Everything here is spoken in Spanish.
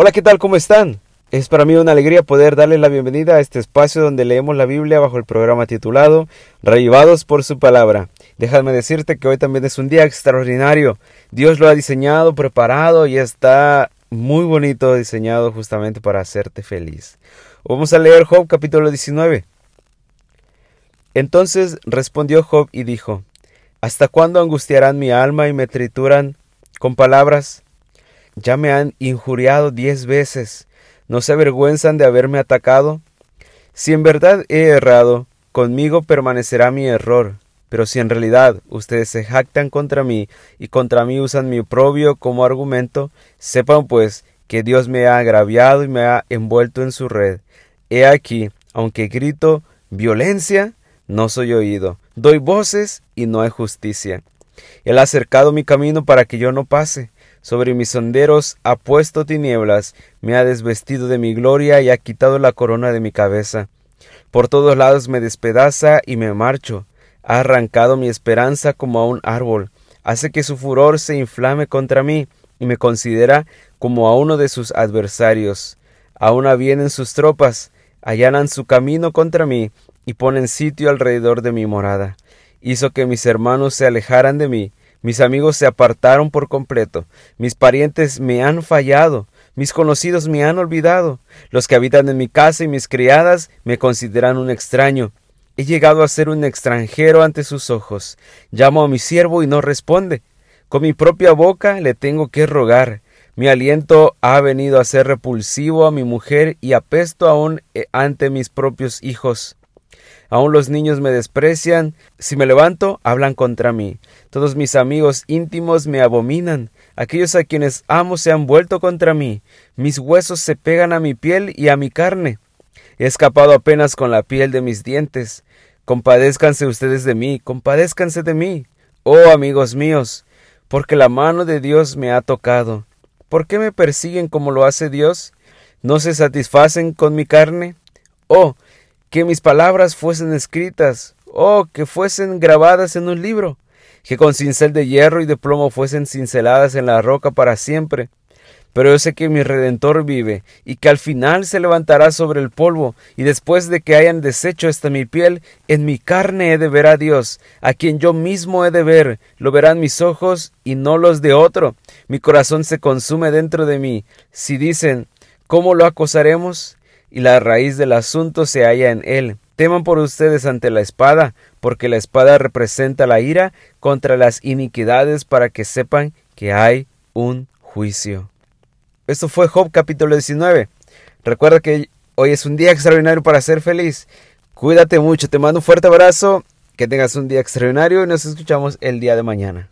Hola, ¿qué tal? ¿Cómo están? Es para mí una alegría poder darle la bienvenida a este espacio donde leemos la Biblia bajo el programa titulado Revivados por su palabra. Déjame decirte que hoy también es un día extraordinario. Dios lo ha diseñado, preparado y está muy bonito diseñado justamente para hacerte feliz. Vamos a leer Job capítulo 19. Entonces respondió Job y dijo, ¿Hasta cuándo angustiarán mi alma y me trituran con palabras? Ya me han injuriado diez veces. ¿No se avergüenzan de haberme atacado? Si en verdad he errado, conmigo permanecerá mi error. Pero si en realidad ustedes se jactan contra mí y contra mí usan mi oprobio como argumento, sepan pues que Dios me ha agraviado y me ha envuelto en su red. He aquí, aunque grito violencia, no soy oído. Doy voces y no hay justicia. Él ha cercado mi camino para que yo no pase. Sobre mis senderos ha puesto tinieblas, me ha desvestido de mi gloria y ha quitado la corona de mi cabeza. Por todos lados me despedaza y me marcho. Ha arrancado mi esperanza como a un árbol. Hace que su furor se inflame contra mí y me considera como a uno de sus adversarios. Aún vienen sus tropas, allanan su camino contra mí y ponen sitio alrededor de mi morada. Hizo que mis hermanos se alejaran de mí, mis amigos se apartaron por completo, mis parientes me han fallado, mis conocidos me han olvidado, los que habitan en mi casa y mis criadas me consideran un extraño. He llegado a ser un extranjero ante sus ojos. Llamo a mi siervo y no responde. Con mi propia boca le tengo que rogar. Mi aliento ha venido a ser repulsivo a mi mujer y apesto aún eh, ante mis propios hijos. Aún los niños me desprecian. Si me levanto, hablan contra mí. Todos mis amigos íntimos me abominan. Aquellos a quienes amo se han vuelto contra mí. Mis huesos se pegan a mi piel y a mi carne. He escapado apenas con la piel de mis dientes. Compadézcanse ustedes de mí, compadézcanse de mí. Oh amigos míos, porque la mano de Dios me ha tocado. ¿Por qué me persiguen como lo hace Dios? ¿No se satisfacen con mi carne? Oh, que mis palabras fuesen escritas, oh, que fuesen grabadas en un libro, que con cincel de hierro y de plomo fuesen cinceladas en la roca para siempre. Pero yo sé que mi Redentor vive, y que al final se levantará sobre el polvo, y después de que hayan deshecho esta mi piel, en mi carne he de ver a Dios, a quien yo mismo he de ver, lo verán mis ojos y no los de otro. Mi corazón se consume dentro de mí. Si dicen, ¿cómo lo acosaremos? Y la raíz del asunto se halla en él. Teman por ustedes ante la espada, porque la espada representa la ira contra las iniquidades para que sepan que hay un juicio. Esto fue Job capítulo 19. Recuerda que hoy es un día extraordinario para ser feliz. Cuídate mucho, te mando un fuerte abrazo, que tengas un día extraordinario y nos escuchamos el día de mañana.